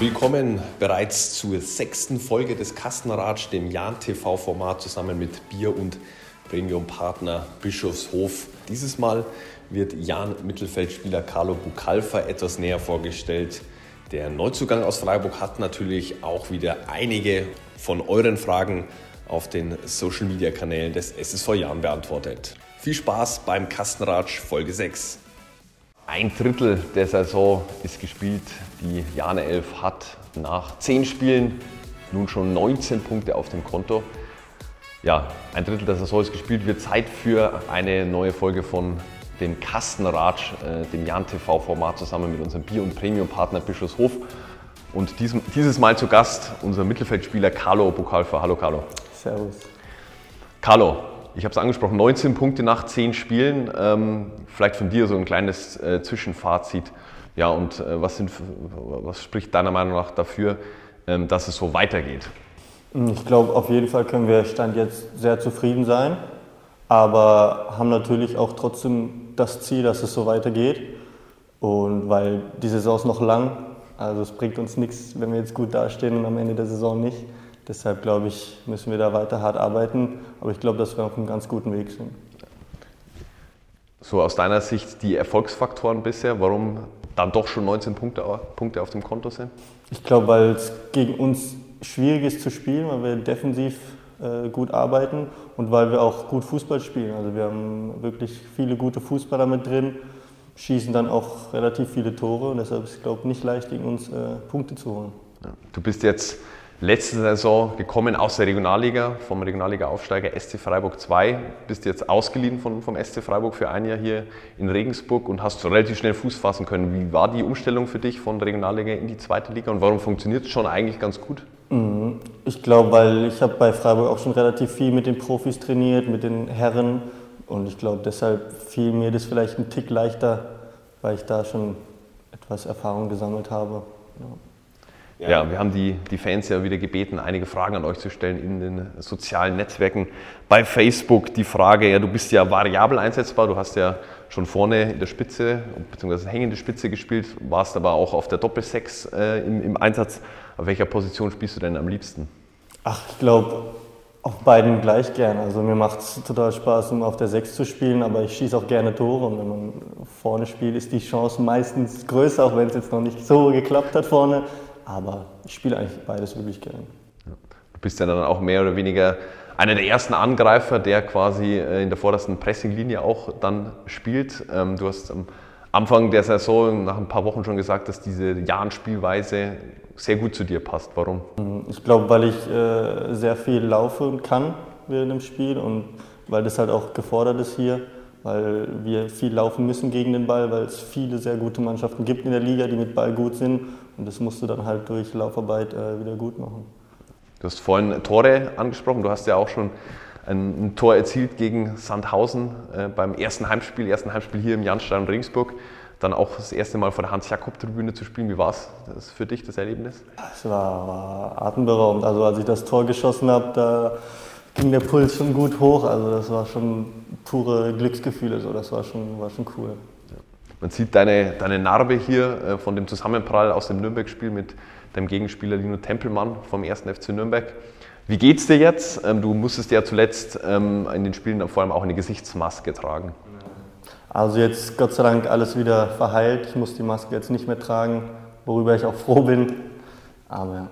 Willkommen bereits zur sechsten Folge des Kastenratsch, dem Jan-TV-Format zusammen mit Bier und Premium-Partner Bischofshof. Dieses Mal wird Jan-Mittelfeldspieler Carlo Bucalfa etwas näher vorgestellt. Der Neuzugang aus Freiburg hat natürlich auch wieder einige von euren Fragen auf den Social-Media-Kanälen des SSV Jan beantwortet. Viel Spaß beim Kastenratsch Folge 6. Ein Drittel der Saison ist gespielt. Die Jane 11 hat nach 10 Spielen nun schon 19 Punkte auf dem Konto. Ja, ein Drittel der Saison ist gespielt. Wird Zeit für eine neue Folge von dem Kastenratsch, äh, dem Jan TV-Format zusammen mit unserem Bier- und Premium-Partner Bischofshof. Und diesem, dieses Mal zu Gast unser Mittelfeldspieler Carlo Bukalfa. Hallo Carlo. Servus. Carlo, ich habe es angesprochen, 19 Punkte nach 10 Spielen. Ähm, vielleicht von dir so ein kleines äh, Zwischenfazit. Ja, und äh, was, sind, was, spricht deiner Meinung nach dafür, ähm, dass es so weitergeht? Ich glaube, auf jeden Fall können wir Stand jetzt sehr zufrieden sein, aber haben natürlich auch trotzdem das Ziel, dass es so weitergeht. Und weil die Saison ist noch lang, also es bringt uns nichts, wenn wir jetzt gut dastehen und am Ende der Saison nicht. Deshalb glaube ich, müssen wir da weiter hart arbeiten. Aber ich glaube, dass wir auf einem ganz guten Weg sind. So aus deiner Sicht die Erfolgsfaktoren bisher, warum dann doch schon 19 Punkte, Punkte auf dem Konto sind? Ich glaube, weil es gegen uns schwierig ist zu spielen, weil wir defensiv äh, gut arbeiten und weil wir auch gut Fußball spielen. Also wir haben wirklich viele gute Fußballer mit drin, schießen dann auch relativ viele Tore und deshalb ist es, glaube ich, nicht leicht, gegen uns äh, Punkte zu holen. Du bist jetzt letzte Saison gekommen aus der Regionalliga, vom Regionalliga-Aufsteiger SC Freiburg 2. Bist jetzt ausgeliehen von, vom SC Freiburg für ein Jahr hier in Regensburg und hast relativ schnell Fuß fassen können. Wie war die Umstellung für dich von der Regionalliga in die zweite Liga und warum funktioniert es schon eigentlich ganz gut? Mhm. Ich glaube, weil ich habe bei Freiburg auch schon relativ viel mit den Profis trainiert, mit den Herren und ich glaube, deshalb fiel mir das vielleicht ein Tick leichter, weil ich da schon etwas Erfahrung gesammelt habe. Ja. Ja. ja, wir haben die, die Fans ja wieder gebeten, einige Fragen an euch zu stellen in den sozialen Netzwerken. Bei Facebook die Frage, ja, du bist ja variabel einsetzbar, du hast ja schon vorne in der Spitze bzw. hängende Spitze gespielt, warst aber auch auf der Doppelsechs äh, im, im Einsatz. Auf welcher Position spielst du denn am liebsten? Ach, ich glaube, auf beiden gleich gern. Also mir macht es total Spaß, um auf der Sechs zu spielen, aber ich schieße auch gerne Tore. Und wenn man vorne spielt, ist die Chance meistens größer, auch wenn es jetzt noch nicht so geklappt hat vorne. Aber ich spiele eigentlich beides wirklich gern. Du bist ja dann auch mehr oder weniger einer der ersten Angreifer, der quasi äh, in der vordersten Pressinglinie auch dann spielt. Ähm, du hast am Anfang der Saison nach ein paar Wochen schon gesagt, dass diese Jahn-Spielweise sehr gut zu dir passt. Warum? Ich glaube, weil ich äh, sehr viel laufen kann während dem Spiel und weil das halt auch gefordert ist hier weil wir viel laufen müssen gegen den Ball, weil es viele sehr gute Mannschaften gibt in der Liga, die mit Ball gut sind. Und das musst du dann halt durch Laufarbeit äh, wieder gut machen. Du hast vorhin Tore angesprochen. Du hast ja auch schon ein, ein Tor erzielt gegen Sandhausen äh, beim ersten Heimspiel, ersten Heimspiel hier im Janstein Ringsburg. Dann auch das erste Mal vor der Hans-Jakob-Tribüne zu spielen. Wie war es für dich, das Erlebnis? Es war, war atemberaubend. Also als ich das Tor geschossen habe, da ging der Puls schon gut hoch. Also das war schon pure Glücksgefühle. So. Das war schon, war schon cool. Man sieht deine, deine Narbe hier äh, von dem Zusammenprall aus dem Nürnberg-Spiel mit deinem Gegenspieler Lino Tempelmann vom 1. FC Nürnberg. Wie geht's dir jetzt? Ähm, du musstest ja zuletzt ähm, in den Spielen vor allem auch eine Gesichtsmaske tragen. Also jetzt Gott sei Dank alles wieder verheilt. Ich muss die Maske jetzt nicht mehr tragen, worüber ich auch froh bin. Aber ja.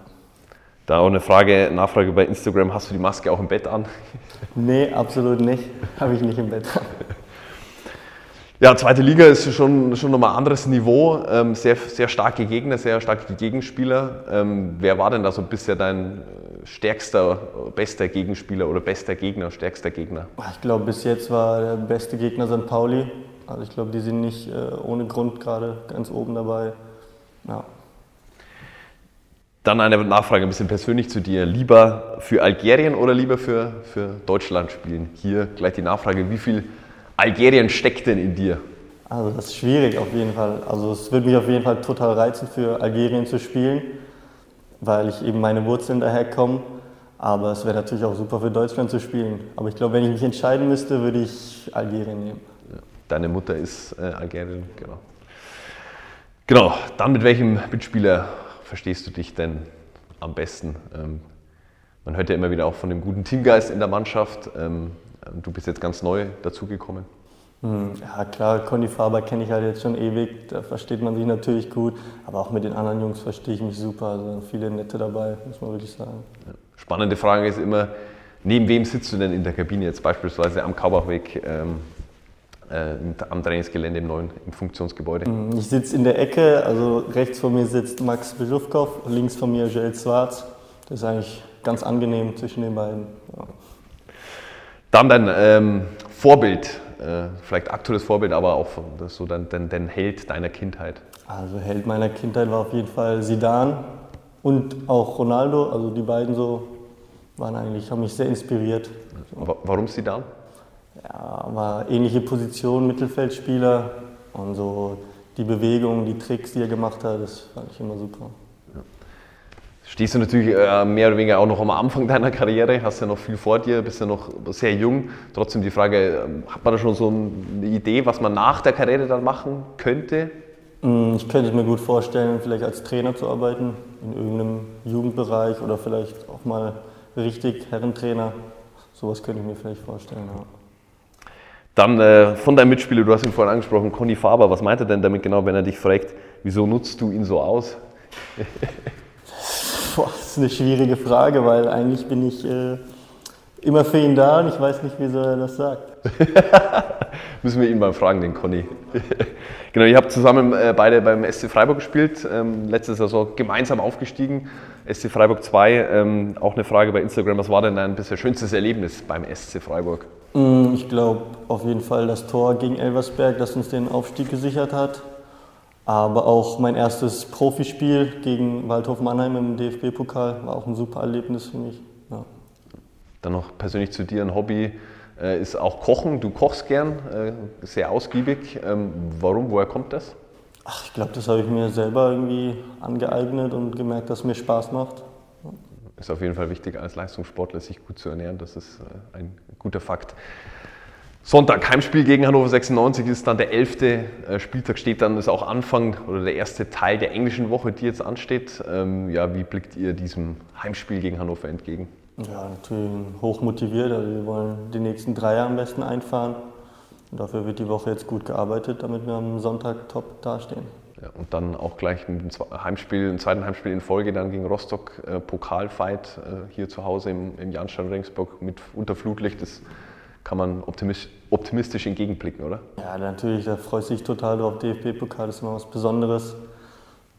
Da auch eine Frage, Nachfrage bei Instagram, hast du die Maske auch im Bett an? Nee, absolut nicht. Habe ich nicht im Bett an. Ja, zweite Liga ist schon, schon nochmal ein anderes Niveau. Ähm, sehr, sehr starke Gegner, sehr starke Gegenspieler. Ähm, wer war denn da so bisher dein äh, stärkster, bester Gegenspieler oder bester Gegner, stärkster Gegner? Ich glaube, bis jetzt war der beste Gegner St. Pauli. Also ich glaube, die sind nicht äh, ohne Grund gerade ganz oben dabei. Ja. Dann eine Nachfrage ein bisschen persönlich zu dir. Lieber für Algerien oder lieber für, für Deutschland spielen? Hier gleich die Nachfrage, wie viel Algerien steckt denn in dir? Also das ist schwierig auf jeden Fall. Also es würde mich auf jeden Fall total reizen, für Algerien zu spielen, weil ich eben meine Wurzeln daher komme. Aber es wäre natürlich auch super für Deutschland zu spielen. Aber ich glaube, wenn ich mich entscheiden müsste, würde ich Algerien nehmen. Deine Mutter ist äh, Algerien, genau. Genau, dann mit welchem Mitspieler verstehst du dich denn am besten? Ähm, man hört ja immer wieder auch von dem guten Teamgeist in der Mannschaft. Ähm, du bist jetzt ganz neu dazugekommen. Hm, ja klar, Conny Faber kenne ich halt jetzt schon ewig, da versteht man sich natürlich gut, aber auch mit den anderen Jungs verstehe ich mich super, also viele nette dabei, muss man wirklich sagen. Spannende Frage ist immer, neben wem sitzt du denn in der Kabine jetzt beispielsweise am Kaubachweg ähm, äh, am Trainingsgelände im neuen im Funktionsgebäude? Hm, ich sitze in der Ecke, also rechts von mir sitzt Max Beschufkow, links von mir Joel Schwarz, das ist eigentlich ganz angenehm zwischen den beiden. Ja. Dann dein ähm, Vorbild, äh, vielleicht aktuelles Vorbild, aber auch so dein, dein, dein, Held deiner Kindheit? Also Held meiner Kindheit war auf jeden Fall Sidan und auch Ronaldo. Also die beiden so waren eigentlich, haben mich sehr inspiriert. Warum Sidan? Ja, war ähnliche Position, Mittelfeldspieler und so die Bewegungen, die Tricks, die er gemacht hat, das fand ich immer super stehst du natürlich äh, mehr oder weniger auch noch am Anfang deiner Karriere, hast ja noch viel vor dir, bist ja noch sehr jung. Trotzdem die Frage, ähm, hat man da schon so eine Idee, was man nach der Karriere dann machen könnte? Mm, ich könnte mir gut vorstellen, vielleicht als Trainer zu arbeiten, in irgendeinem Jugendbereich oder vielleicht auch mal richtig Herrentrainer. Sowas könnte ich mir vielleicht vorstellen, ja. Dann äh, von deinem Mitspieler, du hast ihn vorhin angesprochen, Conny Faber, was meint er denn damit genau, wenn er dich fragt, wieso nutzt du ihn so aus? Boah, das ist eine schwierige Frage, weil eigentlich bin ich äh, immer für ihn da und ich weiß nicht, wieso er das sagt. Müssen wir ihn mal fragen, den Conny. genau, ihr habt zusammen äh, beide beim SC Freiburg gespielt, ähm, letzte Saison gemeinsam aufgestiegen. SC Freiburg 2, ähm, auch eine Frage bei Instagram, was war denn dein bisher schönstes Erlebnis beim SC Freiburg? Mm, ich glaube auf jeden Fall das Tor gegen Elversberg, das uns den Aufstieg gesichert hat. Aber auch mein erstes Profispiel gegen Waldhof Mannheim im DFB-Pokal war auch ein super Erlebnis für mich. Ja. Dann noch persönlich zu dir ein Hobby äh, ist auch Kochen. Du kochst gern, äh, sehr ausgiebig. Ähm, warum, woher kommt das? Ach, ich glaube, das habe ich mir selber irgendwie angeeignet und gemerkt, dass es mir Spaß macht. Ja. Ist auf jeden Fall wichtig, als Leistungssportler sich gut zu ernähren. Das ist äh, ein guter Fakt. Sonntag, Heimspiel gegen Hannover 96 ist dann der elfte äh, Spieltag, steht dann, ist auch Anfang oder der erste Teil der englischen Woche, die jetzt ansteht. Ähm, ja, wie blickt ihr diesem Heimspiel gegen Hannover entgegen? Ja, natürlich hoch motiviert. Also wir wollen die nächsten drei Jahre am besten einfahren. Und dafür wird die Woche jetzt gut gearbeitet, damit wir am Sonntag top dastehen. Ja, und dann auch gleich dem Heimspiel, ein zweiten Heimspiel in Folge dann gegen Rostock äh, Pokalfight äh, hier zu Hause im, im Jahnstein Regensburg mit unter Flutlicht. Das kann man optimistisch entgegenblicken, oder? Ja, natürlich, da freut sich total drauf. DFB-Pokal ist immer was Besonderes.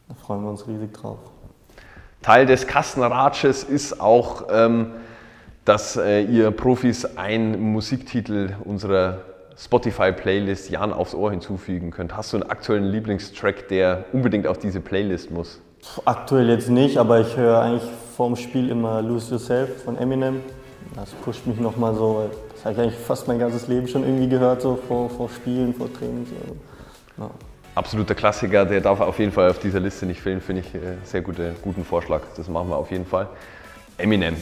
Da freuen wir uns riesig drauf. Teil des Kastenratsches ist auch, ähm, dass äh, ihr Profis einen Musiktitel unserer Spotify-Playlist Jan aufs Ohr hinzufügen könnt. Hast du einen aktuellen Lieblingstrack, der unbedingt auf diese Playlist muss? Aktuell jetzt nicht, aber ich höre eigentlich vorm Spiel immer Lose Yourself von Eminem. Das pusht mich nochmal so, das habe ich eigentlich fast mein ganzes Leben schon irgendwie gehört, so vor, vor Spielen, vor Trainings. Ja. Absoluter Klassiker, der darf auf jeden Fall auf dieser Liste nicht fehlen, finde ich äh, sehr gute, guten Vorschlag. Das machen wir auf jeden Fall. Eminem.